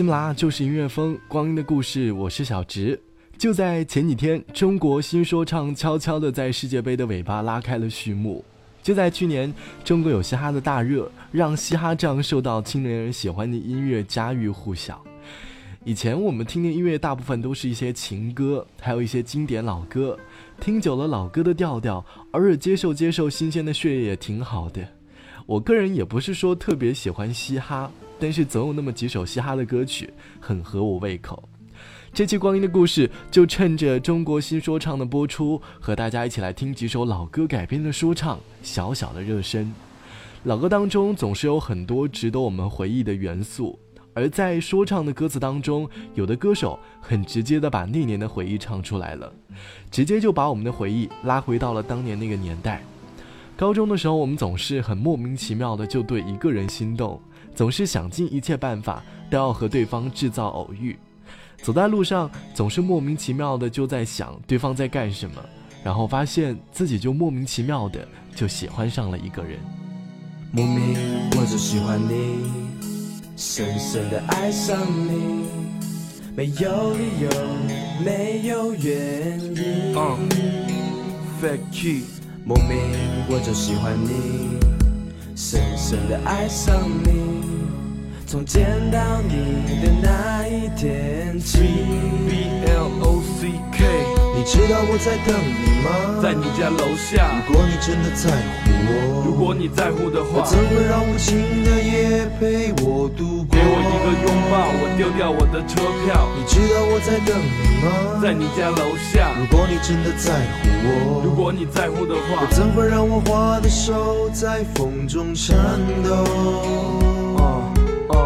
喜马拉就是音乐风，光阴的故事，我是小直。就在前几天，中国新说唱悄悄地在世界杯的尾巴拉开了序幕。就在去年，中国有嘻哈的大热，让嘻哈这样受到青年人喜欢的音乐家喻户晓。以前我们听的音乐大部分都是一些情歌，还有一些经典老歌，听久了老歌的调调，偶尔接受接受新鲜的血液也挺好的。我个人也不是说特别喜欢嘻哈，但是总有那么几首嘻哈的歌曲很合我胃口。这期光阴的故事就趁着中国新说唱的播出，和大家一起来听几首老歌改编的说唱，小小的热身。老歌当中总是有很多值得我们回忆的元素，而在说唱的歌词当中，有的歌手很直接的把那年的回忆唱出来了，直接就把我们的回忆拉回到了当年那个年代。高中的时候，我们总是很莫名其妙的就对一个人心动，总是想尽一切办法都要和对方制造偶遇。走在路上，总是莫名其妙的就在想对方在干什么，然后发现自己就莫名其妙的就喜欢上了一个人。莫名我就喜欢你，深深的爱上你，没有理由，没有原因。莫名我就喜欢你，深深的爱上你。从见到你的那一天起，B L O C K，你知道我在等你吗？在你家楼下。如果你真的在乎我，如果你在乎的话，怎会让无情的夜陪我度过？给我一个拥抱，我丢掉我的车票。你知道我在等你吗？在你家楼下。如果你真的在乎我，如果你在乎的话，怎会让我花的手在风中颤抖？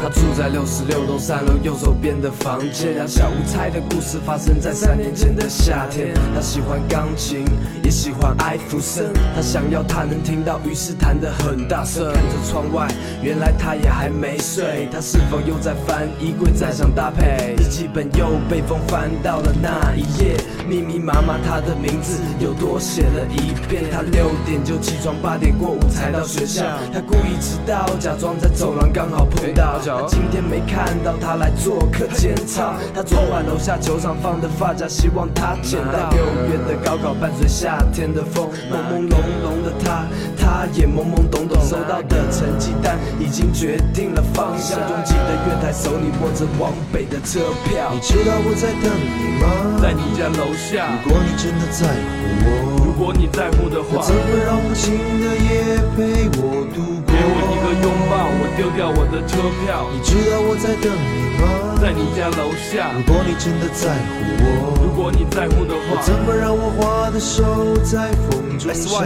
他住在六十六栋三楼右手边的房间。两小无猜的故事发生在三年前的夏天。他喜欢钢琴，也喜欢艾弗森。他想要他能听到，于是弹得很大声。看着窗外，原来他也还没睡。他是否又在翻衣柜，在想搭配？日记本又被风翻到了那一页，密密麻麻他的名字又多写了一遍。他六点就起床，八点过午才到学校。他故意迟到，假装在走廊刚好碰到。他今天没看到他来做客检查。他昨晚楼下球场放的发夹，希望他捡到。六月的高考伴随夏天的风，朦朦胧胧的他，他也懵懵懂懂。收到的成绩单已经决定了方向。拥挤的月台，手里握着往北的车票。你知道我在等你吗？在你家楼下。如果你真的在乎我，如果你在乎的话，怎么让无情的夜陪我度过？给我一个拥抱，我丢掉我的车票。你知道我在等你吗？在你家楼下。如果你真的在乎我，如果你在乎的话，怎么让我花的手在风中颤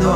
抖？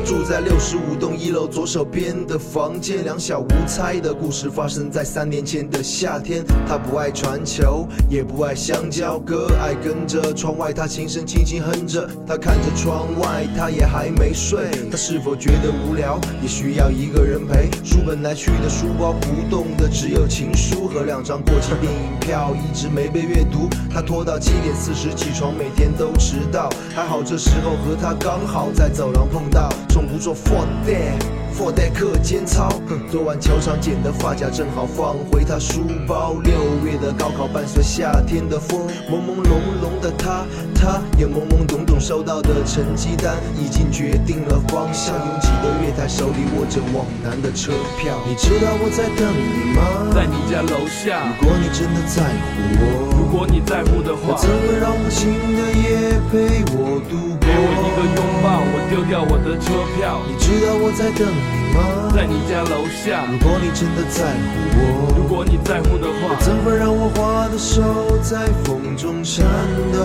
住在六十五栋一楼左手边的房间，两小无猜的故事发生在三年前的夏天。他不爱传球，也不爱香蕉哥，爱跟着窗外他轻声轻轻哼着。他看着窗外，他也还没睡。他是否觉得无聊，也需要一个人陪？书本来去的书包不动的只有情书和两张过期电影票，一直没被阅读。他拖到七点四十起床，每天都迟到。还好这时候和他刚好在走廊碰到。从不做 for that，for that 课间操。昨晚球场捡的发夹正好放回他书包。六月的高考伴随夏天的风，朦朦胧胧的他，他也懵懵懂懂收到的成绩单已经决定了方向。拥挤的月台，手里握着往南的车票。你知道我在等你吗？在你家楼下。如果你真的在乎我，如果你在乎的话，怎么让无情的夜陪我度过？给我一个拥抱，我丢掉我的车票。你知道我在等你吗？在你家楼下。如果你真的在乎我，如果你在乎的话，怎么让我花的手在风中颤抖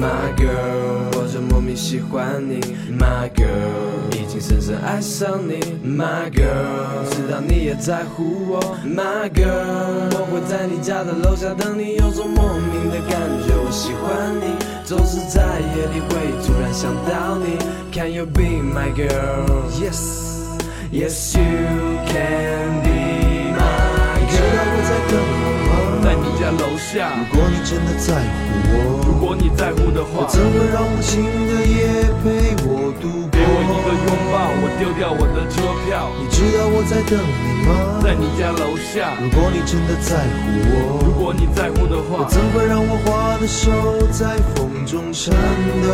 ？My girl，我就莫名喜欢你。My girl，情深深爱上你，My girl，知道你也在乎我，My girl，我会在你家的楼下等你，有种莫名的感觉，我喜欢你，总是在夜里会突然想到你，Can you be my girl？Yes，Yes you can be my 知道我在 girl。等你吗？在你家楼下。如果你真的在乎我，如果你在乎的我话，怎会让无情的我的车票。你知道我在等你吗？在你家楼下。如果你真的在乎我，如果你在乎的话我话，怎会让我花的手在风中颤抖？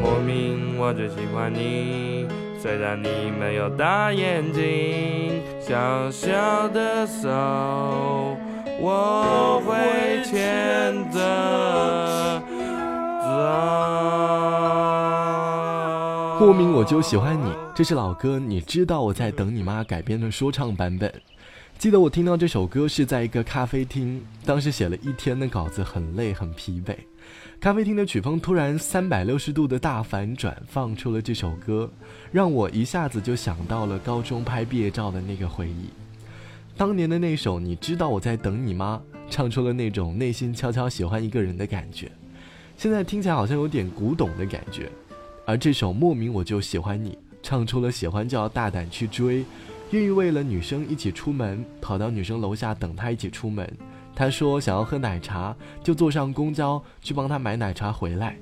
莫名我就喜欢你，虽然你没有大眼睛，小小的手我会牵着走。莫名我就喜欢你，这是老歌，你知道我在等你吗？改编的说唱版本。记得我听到这首歌是在一个咖啡厅，当时写了一天的稿子，很累很疲惫。咖啡厅的曲风突然三百六十度的大反转，放出了这首歌，让我一下子就想到了高中拍毕业照的那个回忆。当年的那首《你知道我在等你吗》，唱出了那种内心悄悄喜欢一个人的感觉。现在听起来好像有点古董的感觉，而这首《莫名我就喜欢你》，唱出了喜欢就要大胆去追，愿意为了女生一起出门，跑到女生楼下等她一起出门。他说想要喝奶茶，就坐上公交去帮她买奶茶回来。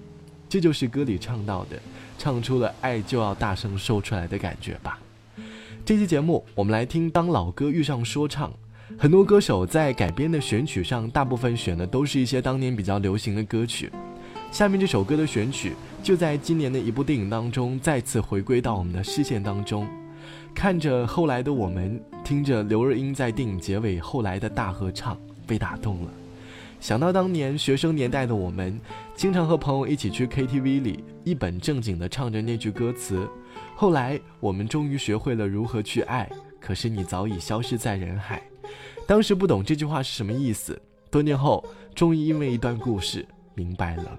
这就是歌里唱到的，唱出了爱就要大声说出来的感觉吧。这期节目我们来听《当老歌遇上说唱》。很多歌手在改编的选曲上，大部分选的都是一些当年比较流行的歌曲。下面这首歌的选曲就在今年的一部电影当中再次回归到我们的视线当中。看着后来的我们，听着刘若英在电影结尾后来的大合唱，被打动了。想到当年学生年代的我们，经常和朋友一起去 KTV 里一本正经地唱着那句歌词。后来我们终于学会了如何去爱，可是你早已消失在人海。当时不懂这句话是什么意思，多年后终于因为一段故事明白了。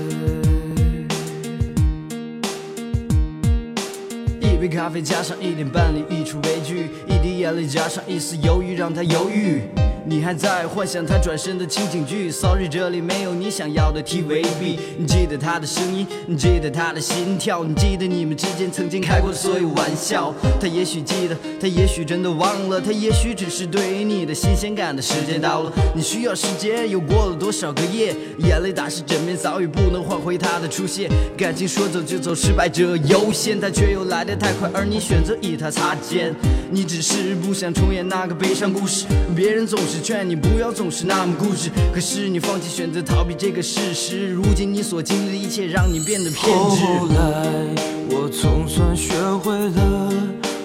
一杯咖啡加上一点伴侣，一出悲剧；一滴眼泪加上一丝犹豫，让他犹豫。你还在幻想他转身的情景剧？Sorry，这里没有你想要的 TVB。你记得他的声音，记得他的心跳，你记得你们之间曾经开过的所有玩笑。他也许记得，他也许真的忘了，他也许只是对于你的新鲜感的时间到了。你需要时间，又过了多少个夜？眼泪打湿枕边，早已不能换回他的出现。感情说走就走，失败者优先，他却又来得太快，而你选择与他擦肩。你只是不想重演那个悲伤故事，别人总是是劝你不要总是那么固执，可是你放弃选择逃避这个事实。如今你所经历的一切，让你变得偏执。后来我总算学会了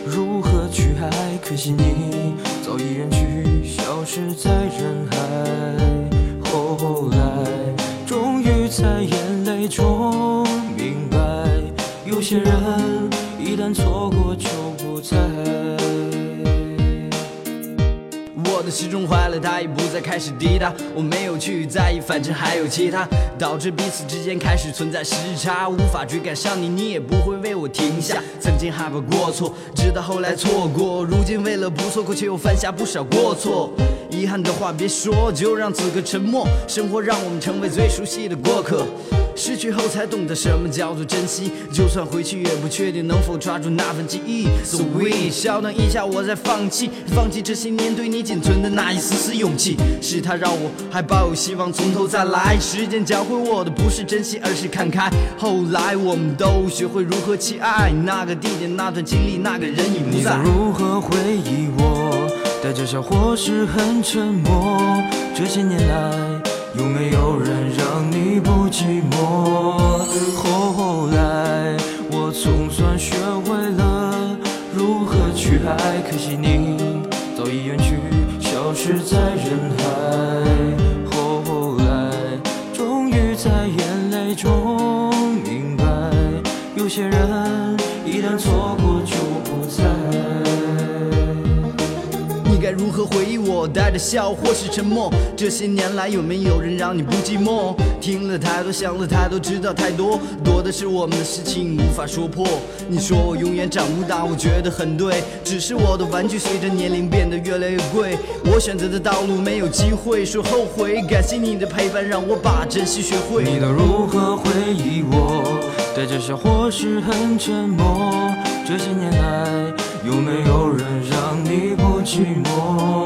如何去爱，可惜你早已远去，消失在人海。后来终于在眼泪中明白，有些人一旦错过就不再。我的时钟坏了，它已不再开始滴答。我没有去在意，反正还有其他，导致彼此之间开始存在时差，无法追赶上你，你也不会为我停下。曾经害怕过错，直到后来错过，如今为了不错过，却又犯下不少过错。遗憾的话别说，就让此刻沉默。生活让我们成为最熟悉的过客。失去后才懂得什么叫做珍惜，就算回去也不确定能否抓住那份记忆。So we，稍等一下，我再放弃，放弃这些年对你仅存的那一丝丝勇气。是他让我还抱有希望，从头再来。时间教会我的不是珍惜，而是看开。后来我们都学会如何去爱，那个地点，那段经历，那个人已不在。如何回忆我？带着笑或是很沉默。这些年来。有没有人让你不寂寞？后来我总算学会了如何去爱可惜你早已远去消失在人海。后来终于在眼泪中明白有些人带着笑或是沉默？这些年来有没有人让你不寂寞？听了太多，想了太多，知道太多，多的是我们的事情无法说破。你说我永远长不大，我觉得很对，只是我的玩具随着年龄变得越来越贵。我选择的道路没有机会说后悔，感谢你的陪伴，让我把珍惜学会。你都如何回忆我？带着笑或是很沉默？这些年来有没有人让你不寂寞？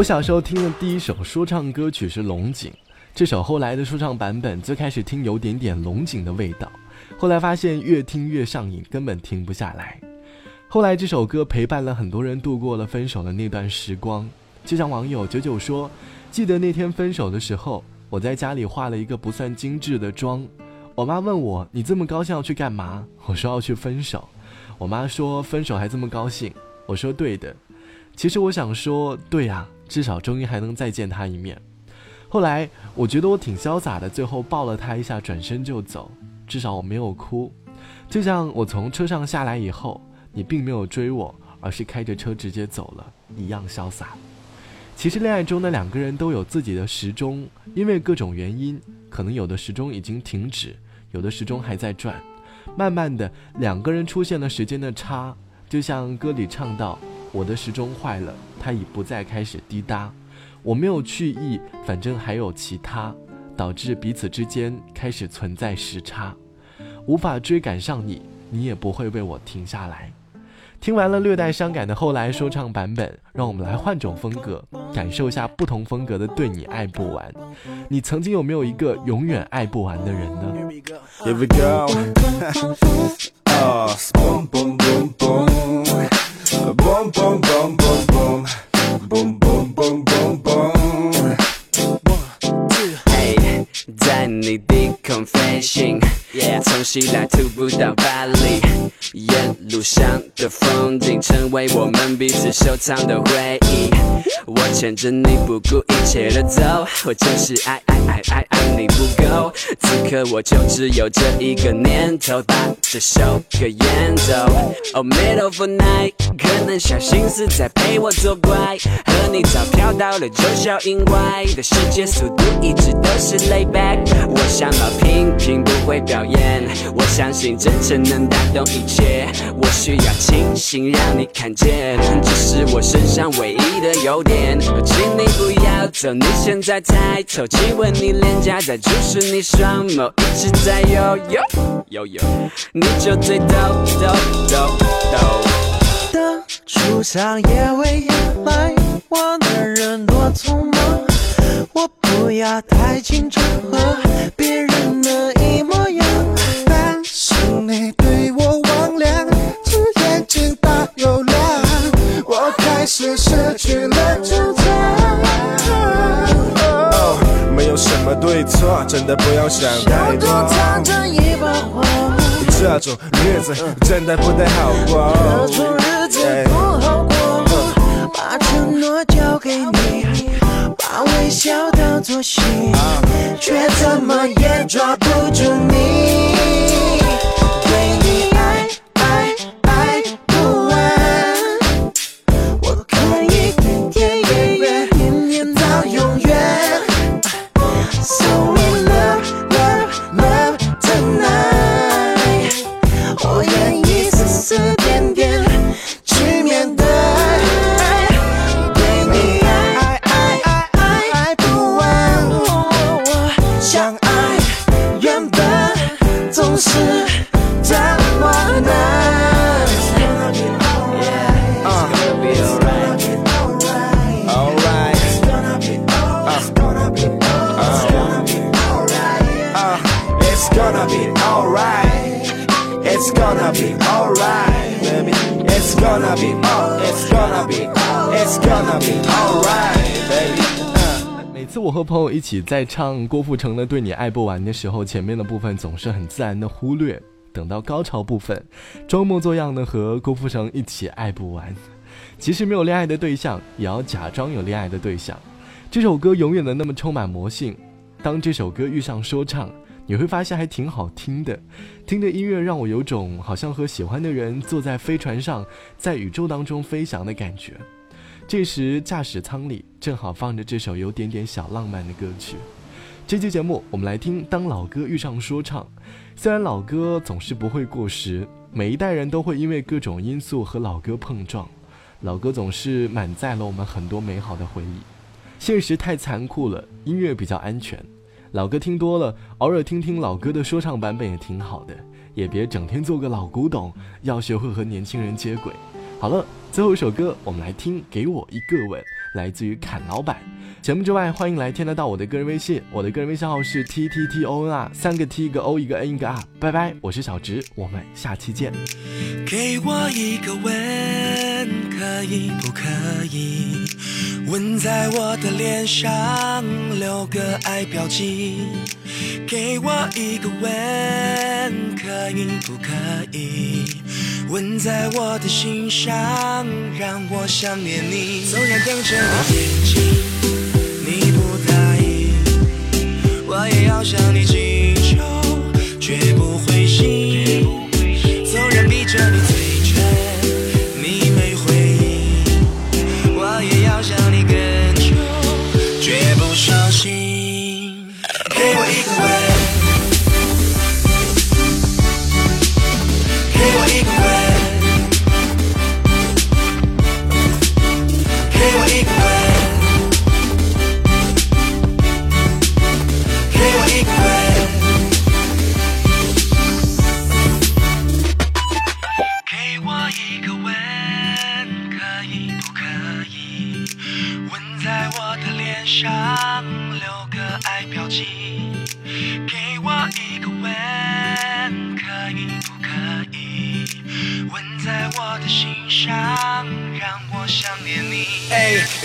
我小时候听的第一首说唱歌曲是龙井，这首后来的说唱版本，最开始听有点点龙井的味道，后来发现越听越上瘾，根本停不下来。后来这首歌陪伴了很多人度过了分手的那段时光，就像网友九九说：“记得那天分手的时候，我在家里化了一个不算精致的妆，我妈问我你这么高兴要去干嘛？我说要去分手。我妈说分手还这么高兴？我说对的。其实我想说，对呀、至少终于还能再见他一面。后来我觉得我挺潇洒的，最后抱了他一下，转身就走。至少我没有哭，就像我从车上下来以后，你并没有追我，而是开着车直接走了，一样潇洒。其实恋爱中的两个人都有自己的时钟，因为各种原因，可能有的时钟已经停止，有的时钟还在转。慢慢的，两个人出现了时间的差，就像歌里唱到：“我的时钟坏了，它已不再开始滴答。我没有去意，反正还有其他，导致彼此之间开始存在时差，无法追赶上你，你也不会为我停下来。”听完了略带伤感的后来说唱版本，让我们来换种风格，感受一下不同风格的“对你爱不完”。你曾经有没有一个永远爱不完的人呢？Boom, boom, boom, boom, boom. Boom, boom, boom, boom, boom。Hey，，在你的 confession，从西来徒步到巴黎，沿路上的风景成为我们彼此收藏的回忆。我牵着你不顾一切的走，我就是爱爱爱爱爱你不够。此刻我就只有这一个念头，把这首歌演奏。Oh middle of night，可能小心思在陪我作怪，和你早飘到了九霄云外的世界，速度一直都是 lay back。我想要平平不会表演，我相信真诚能打动一切。我需要清醒让你看见，这是我身上唯一的优点。请你不要走，你现在抬头，亲吻你脸颊，再注视你双眸，一直在游游游游，你就最逗逗逗逗。的出场也会掩埋，我的人多匆忙，我不要太紧张，和别真的不用想太多多。藏着一把火，这种日子真的不太好过。这种日子不好过。把承诺交给你，把微笑当作信，却怎么也抓不住你。Be alright, baby. It's gonna be oh, it's gonna be oh, it's gonna be alright, baby. 每次我和朋友一起在唱郭富城的《对你爱不完》的时候，前面的部分总是很自然的忽略，等到高潮部分，装模作样的和郭富城一起爱不完。其实没有恋爱的对象，也要假装有恋爱的对象。这首歌永远的那么充满魔性。当这首歌遇上说唱，你会发现还挺好听的。听着音乐，让我有种好像和喜欢的人坐在飞船上，在宇宙当中飞翔的感觉。这时，驾驶舱里正好放着这首有点点小浪漫的歌曲。这期节目，我们来听《当老歌遇上说唱》。虽然老歌总是不会过时，每一代人都会因为各种因素和老歌碰撞，老歌总是满载了我们很多美好的回忆。现实太残酷了，音乐比较安全。老歌听多了，偶尔听听老歌的说唱版本也挺好的，也别整天做个老古董，要学会和年轻人接轨。好了，最后一首歌，我们来听《给我一个吻》，来自于侃老板。节目之外，欢迎来添加到我的个人微信，我的个人微信号是 t t t o n r，三个 t 一个 o 一个 n 一个 r。拜拜，我是小直，我们下期见。给我一个吻，可以不可以？吻在我的脸上，留个爱标记。给我一个吻，可以不可以？吻在我的心上，让我想念你。纵然瞪着你眼睛，你不答应，我也要向你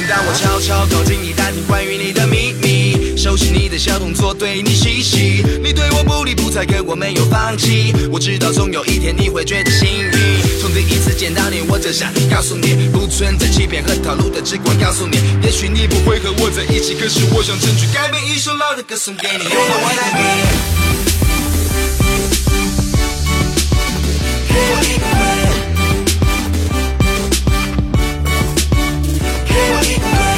当我悄悄靠近你，打听关于你的秘密，熟悉你的小动作，对你细细。你对我不理不睬，可我没有放弃。我知道总有一天你会觉得幸运。从第一次见到你，我就想告诉你，不存在欺骗和套路的，只管告诉你。也许你不会和我在一起，可是我想争取改变一首老的歌送给你。给我我来比。给